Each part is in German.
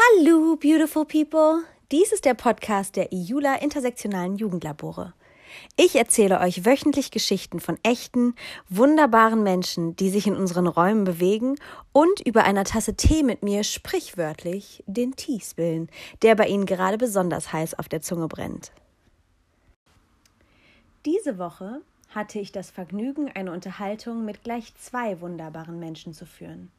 Hallo, beautiful people! Dies ist der Podcast der IULA Intersektionalen Jugendlabore. Ich erzähle euch wöchentlich Geschichten von echten, wunderbaren Menschen, die sich in unseren Räumen bewegen und über einer Tasse Tee mit mir sprichwörtlich den Tee spillen, der bei ihnen gerade besonders heiß auf der Zunge brennt. Diese Woche hatte ich das Vergnügen, eine Unterhaltung mit gleich zwei wunderbaren Menschen zu führen.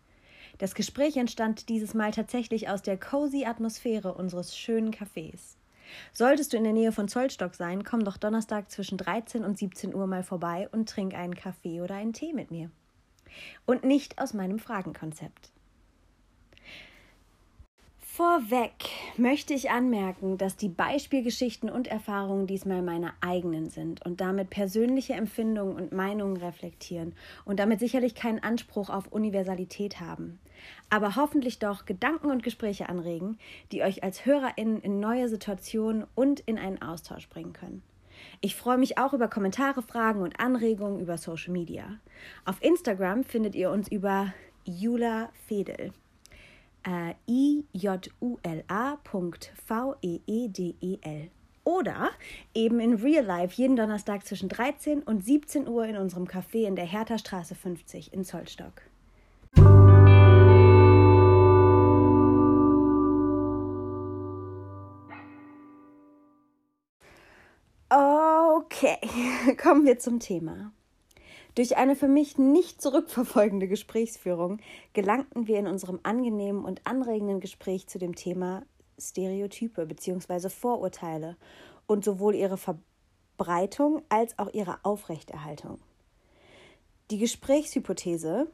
Das Gespräch entstand dieses Mal tatsächlich aus der cozy Atmosphäre unseres schönen Cafés. Solltest du in der Nähe von Zollstock sein, komm doch Donnerstag zwischen 13 und 17 Uhr mal vorbei und trink einen Kaffee oder einen Tee mit mir. Und nicht aus meinem Fragenkonzept. Vorweg möchte ich anmerken, dass die Beispielgeschichten und Erfahrungen diesmal meine eigenen sind und damit persönliche Empfindungen und Meinungen reflektieren und damit sicherlich keinen Anspruch auf Universalität haben, aber hoffentlich doch Gedanken und Gespräche anregen, die euch als HörerInnen in neue Situationen und in einen Austausch bringen können. Ich freue mich auch über Kommentare, Fragen und Anregungen über Social Media. Auf Instagram findet ihr uns über Jula Fedel äh, ijula.veedel. Oder eben in Real Life jeden Donnerstag zwischen 13 und 17 Uhr in unserem Café in der Hertha-Straße 50 in Zollstock. Okay, kommen wir zum Thema. Durch eine für mich nicht zurückverfolgende Gesprächsführung gelangten wir in unserem angenehmen und anregenden Gespräch zu dem Thema Stereotype bzw. Vorurteile und sowohl ihre Verbreitung als auch ihre Aufrechterhaltung. Die Gesprächshypothese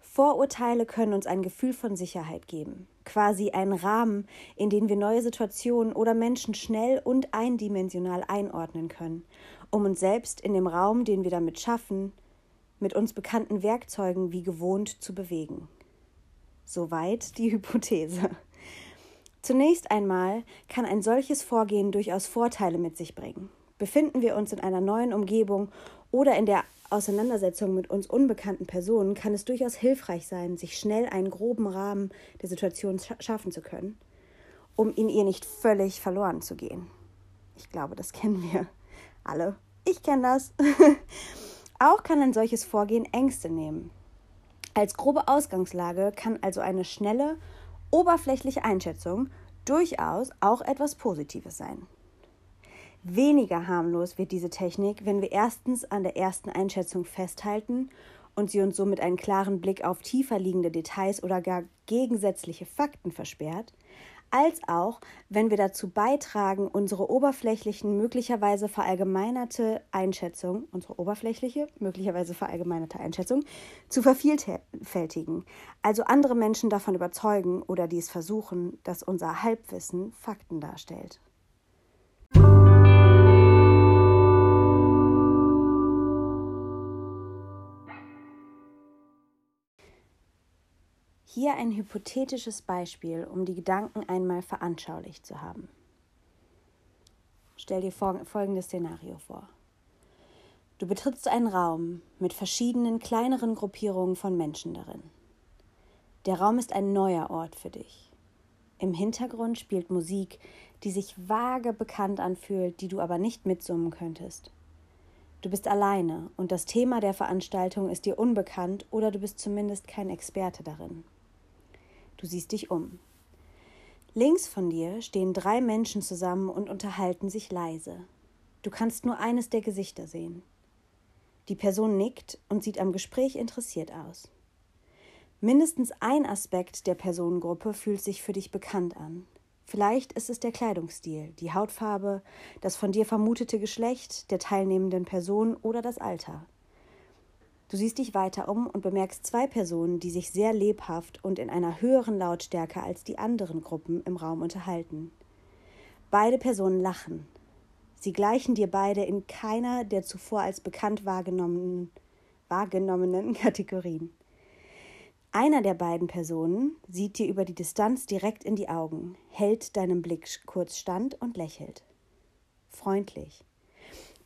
Vorurteile können uns ein Gefühl von Sicherheit geben, quasi einen Rahmen, in den wir neue Situationen oder Menschen schnell und eindimensional einordnen können um uns selbst in dem Raum, den wir damit schaffen, mit uns bekannten Werkzeugen wie gewohnt zu bewegen. Soweit die Hypothese. Zunächst einmal kann ein solches Vorgehen durchaus Vorteile mit sich bringen. Befinden wir uns in einer neuen Umgebung oder in der Auseinandersetzung mit uns unbekannten Personen, kann es durchaus hilfreich sein, sich schnell einen groben Rahmen der Situation schaffen zu können, um in ihr nicht völlig verloren zu gehen. Ich glaube, das kennen wir alle. Ich kenne das. Auch kann ein solches Vorgehen Ängste nehmen. Als grobe Ausgangslage kann also eine schnelle, oberflächliche Einschätzung durchaus auch etwas Positives sein. Weniger harmlos wird diese Technik, wenn wir erstens an der ersten Einschätzung festhalten und sie uns somit einen klaren Blick auf tiefer liegende Details oder gar gegensätzliche Fakten versperrt, als auch, wenn wir dazu beitragen, unsere oberflächlichen, möglicherweise verallgemeinerte Einschätzung, unsere oberflächliche, möglicherweise verallgemeinerte Einschätzung, zu vervielfältigen, also andere Menschen davon überzeugen oder dies versuchen, dass unser Halbwissen Fakten darstellt. Hier ein hypothetisches Beispiel, um die Gedanken einmal veranschaulicht zu haben. Stell dir folgendes Szenario vor. Du betrittst einen Raum mit verschiedenen kleineren Gruppierungen von Menschen darin. Der Raum ist ein neuer Ort für dich. Im Hintergrund spielt Musik, die sich vage bekannt anfühlt, die du aber nicht mitsummen könntest. Du bist alleine und das Thema der Veranstaltung ist dir unbekannt oder du bist zumindest kein Experte darin. Du siehst dich um. Links von dir stehen drei Menschen zusammen und unterhalten sich leise. Du kannst nur eines der Gesichter sehen. Die Person nickt und sieht am Gespräch interessiert aus. Mindestens ein Aspekt der Personengruppe fühlt sich für dich bekannt an. Vielleicht ist es der Kleidungsstil, die Hautfarbe, das von dir vermutete Geschlecht der teilnehmenden Person oder das Alter. Du siehst dich weiter um und bemerkst zwei Personen, die sich sehr lebhaft und in einer höheren Lautstärke als die anderen Gruppen im Raum unterhalten. Beide Personen lachen. Sie gleichen dir beide in keiner der zuvor als bekannt wahrgenommenen, wahrgenommenen Kategorien. Einer der beiden Personen sieht dir über die Distanz direkt in die Augen, hält deinem Blick kurz stand und lächelt. Freundlich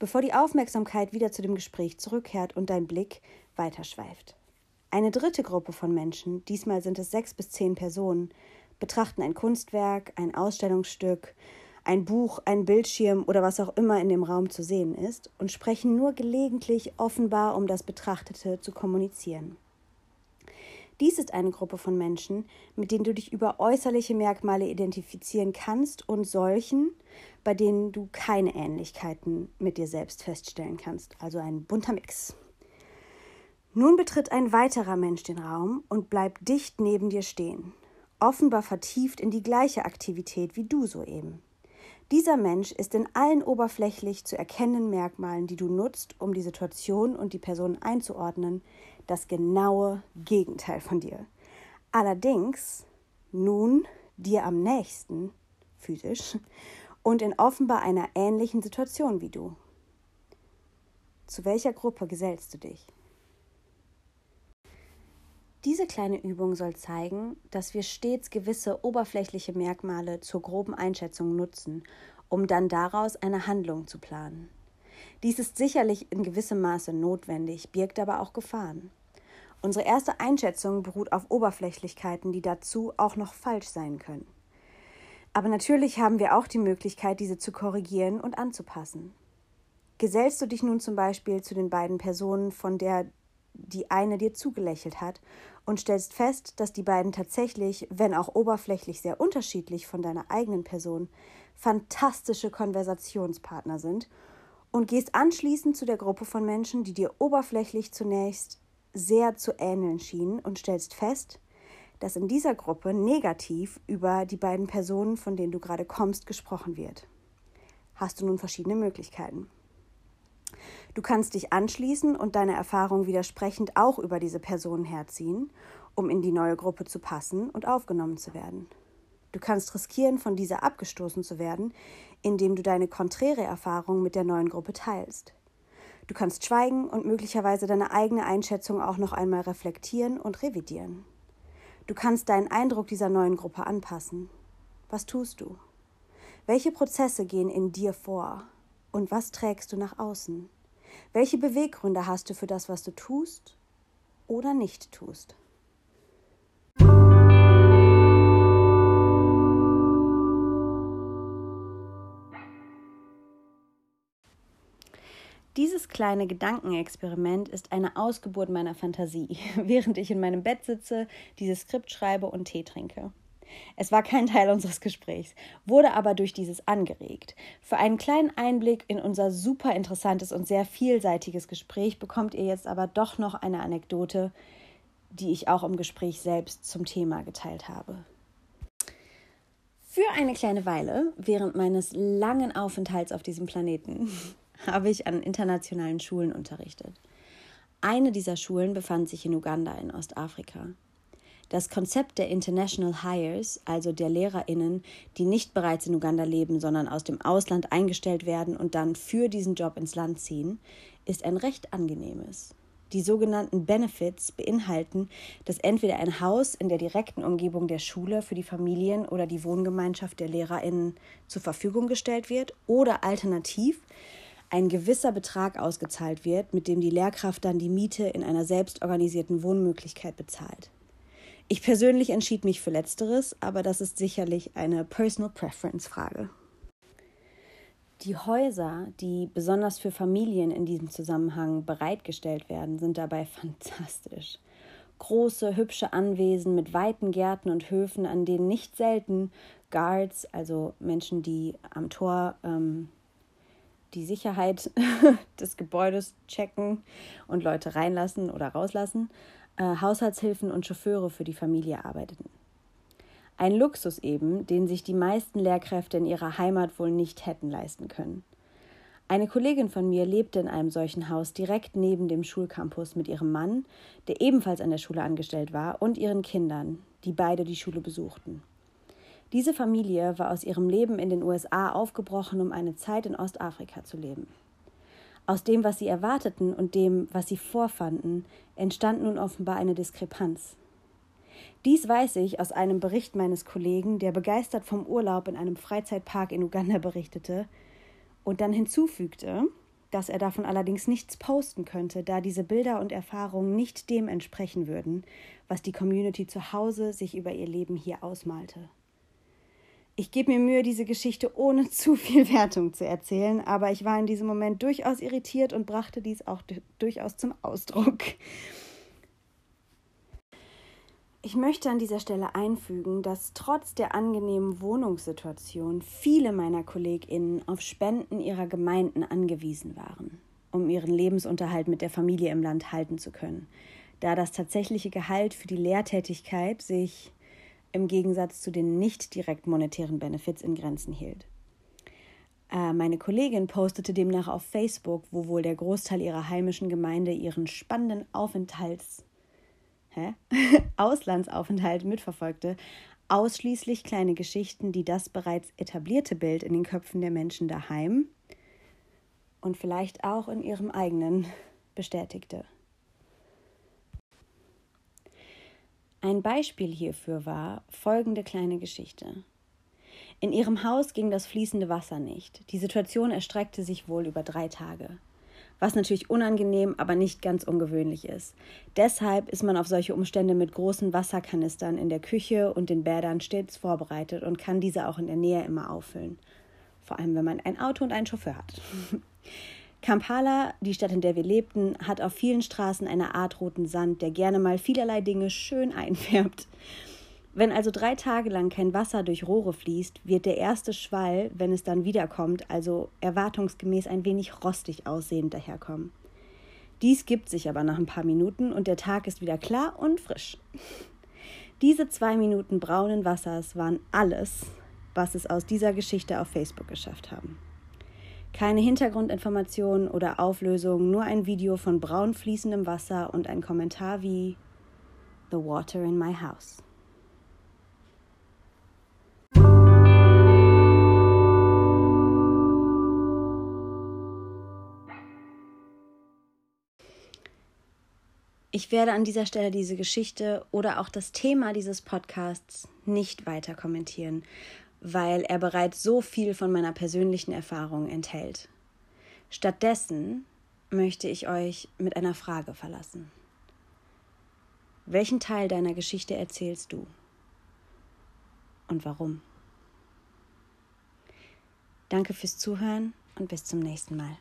bevor die Aufmerksamkeit wieder zu dem Gespräch zurückkehrt und dein Blick weiterschweift. Eine dritte Gruppe von Menschen, diesmal sind es sechs bis zehn Personen, betrachten ein Kunstwerk, ein Ausstellungsstück, ein Buch, ein Bildschirm oder was auch immer in dem Raum zu sehen ist und sprechen nur gelegentlich offenbar, um das Betrachtete zu kommunizieren. Dies ist eine Gruppe von Menschen, mit denen du dich über äußerliche Merkmale identifizieren kannst und solchen, bei denen du keine Ähnlichkeiten mit dir selbst feststellen kannst. Also ein bunter Mix. Nun betritt ein weiterer Mensch den Raum und bleibt dicht neben dir stehen, offenbar vertieft in die gleiche Aktivität wie du soeben. Dieser Mensch ist in allen oberflächlich zu erkennenden Merkmalen, die du nutzt, um die Situation und die Person einzuordnen, das genaue Gegenteil von dir. Allerdings nun dir am nächsten, physisch, und in offenbar einer ähnlichen Situation wie du. Zu welcher Gruppe gesellst du dich? Diese kleine Übung soll zeigen, dass wir stets gewisse oberflächliche Merkmale zur groben Einschätzung nutzen, um dann daraus eine Handlung zu planen. Dies ist sicherlich in gewissem Maße notwendig, birgt aber auch Gefahren. Unsere erste Einschätzung beruht auf Oberflächlichkeiten, die dazu auch noch falsch sein können. Aber natürlich haben wir auch die Möglichkeit, diese zu korrigieren und anzupassen. Gesellst du dich nun zum Beispiel zu den beiden Personen, von der die eine dir zugelächelt hat und stellst fest, dass die beiden tatsächlich, wenn auch oberflächlich sehr unterschiedlich von deiner eigenen Person, fantastische Konversationspartner sind und gehst anschließend zu der Gruppe von Menschen, die dir oberflächlich zunächst sehr zu ähneln schienen und stellst fest, dass in dieser Gruppe negativ über die beiden Personen, von denen du gerade kommst, gesprochen wird. Hast du nun verschiedene Möglichkeiten. Du kannst dich anschließen und deine Erfahrung widersprechend auch über diese Person herziehen, um in die neue Gruppe zu passen und aufgenommen zu werden. Du kannst riskieren, von dieser abgestoßen zu werden, indem du deine konträre Erfahrung mit der neuen Gruppe teilst. Du kannst schweigen und möglicherweise deine eigene Einschätzung auch noch einmal reflektieren und revidieren. Du kannst deinen Eindruck dieser neuen Gruppe anpassen. Was tust du? Welche Prozesse gehen in dir vor? Und was trägst du nach außen? Welche Beweggründe hast du für das, was du tust oder nicht tust? Kleine Gedankenexperiment ist eine Ausgeburt meiner Fantasie, während ich in meinem Bett sitze, dieses Skript schreibe und Tee trinke. Es war kein Teil unseres Gesprächs, wurde aber durch dieses angeregt. Für einen kleinen Einblick in unser super interessantes und sehr vielseitiges Gespräch bekommt ihr jetzt aber doch noch eine Anekdote, die ich auch im Gespräch selbst zum Thema geteilt habe. Für eine kleine Weile, während meines langen Aufenthalts auf diesem Planeten, habe ich an internationalen Schulen unterrichtet. Eine dieser Schulen befand sich in Uganda in Ostafrika. Das Konzept der International Hires, also der Lehrerinnen, die nicht bereits in Uganda leben, sondern aus dem Ausland eingestellt werden und dann für diesen Job ins Land ziehen, ist ein recht angenehmes. Die sogenannten Benefits beinhalten, dass entweder ein Haus in der direkten Umgebung der Schule für die Familien oder die Wohngemeinschaft der Lehrerinnen zur Verfügung gestellt wird oder alternativ ein gewisser Betrag ausgezahlt wird, mit dem die Lehrkraft dann die Miete in einer selbstorganisierten Wohnmöglichkeit bezahlt. Ich persönlich entschied mich für letzteres, aber das ist sicherlich eine Personal Preference Frage. Die Häuser, die besonders für Familien in diesem Zusammenhang bereitgestellt werden, sind dabei fantastisch. Große, hübsche Anwesen mit weiten Gärten und Höfen, an denen nicht selten Guards, also Menschen, die am Tor ähm, die Sicherheit des Gebäudes checken und Leute reinlassen oder rauslassen, äh, Haushaltshilfen und Chauffeure für die Familie arbeiteten. Ein Luxus eben, den sich die meisten Lehrkräfte in ihrer Heimat wohl nicht hätten leisten können. Eine Kollegin von mir lebte in einem solchen Haus direkt neben dem Schulcampus mit ihrem Mann, der ebenfalls an der Schule angestellt war, und ihren Kindern, die beide die Schule besuchten. Diese Familie war aus ihrem Leben in den USA aufgebrochen, um eine Zeit in Ostafrika zu leben. Aus dem, was sie erwarteten und dem, was sie vorfanden, entstand nun offenbar eine Diskrepanz. Dies weiß ich aus einem Bericht meines Kollegen, der begeistert vom Urlaub in einem Freizeitpark in Uganda berichtete und dann hinzufügte, dass er davon allerdings nichts posten könnte, da diese Bilder und Erfahrungen nicht dem entsprechen würden, was die Community zu Hause sich über ihr Leben hier ausmalte. Ich gebe mir Mühe, diese Geschichte ohne zu viel Wertung zu erzählen, aber ich war in diesem Moment durchaus irritiert und brachte dies auch durchaus zum Ausdruck. Ich möchte an dieser Stelle einfügen, dass trotz der angenehmen Wohnungssituation viele meiner KollegInnen auf Spenden ihrer Gemeinden angewiesen waren, um ihren Lebensunterhalt mit der Familie im Land halten zu können, da das tatsächliche Gehalt für die Lehrtätigkeit sich im Gegensatz zu den nicht direkt monetären Benefits in Grenzen hielt. Äh, meine Kollegin postete demnach auf Facebook, wo wohl der Großteil ihrer heimischen Gemeinde ihren spannenden Aufenthalts Hä? Auslandsaufenthalt mitverfolgte, ausschließlich kleine Geschichten, die das bereits etablierte Bild in den Köpfen der Menschen daheim und vielleicht auch in ihrem eigenen bestätigte. Ein Beispiel hierfür war folgende kleine Geschichte. In ihrem Haus ging das fließende Wasser nicht. Die Situation erstreckte sich wohl über drei Tage. Was natürlich unangenehm, aber nicht ganz ungewöhnlich ist. Deshalb ist man auf solche Umstände mit großen Wasserkanistern in der Küche und den Bädern stets vorbereitet und kann diese auch in der Nähe immer auffüllen. Vor allem, wenn man ein Auto und einen Chauffeur hat. Kampala, die Stadt, in der wir lebten, hat auf vielen Straßen eine Art roten Sand, der gerne mal vielerlei Dinge schön einfärbt. Wenn also drei Tage lang kein Wasser durch Rohre fließt, wird der erste Schwall, wenn es dann wiederkommt, also erwartungsgemäß ein wenig rostig aussehend daherkommen. Dies gibt sich aber nach ein paar Minuten und der Tag ist wieder klar und frisch. Diese zwei Minuten braunen Wassers waren alles, was es aus dieser Geschichte auf Facebook geschafft haben. Keine Hintergrundinformationen oder Auflösung, nur ein Video von braun fließendem Wasser und ein Kommentar wie The water in my house. Ich werde an dieser Stelle diese Geschichte oder auch das Thema dieses Podcasts nicht weiter kommentieren, weil er bereits so viel von meiner persönlichen Erfahrung enthält. Stattdessen möchte ich euch mit einer Frage verlassen. Welchen Teil deiner Geschichte erzählst du? Und warum? Danke fürs Zuhören und bis zum nächsten Mal.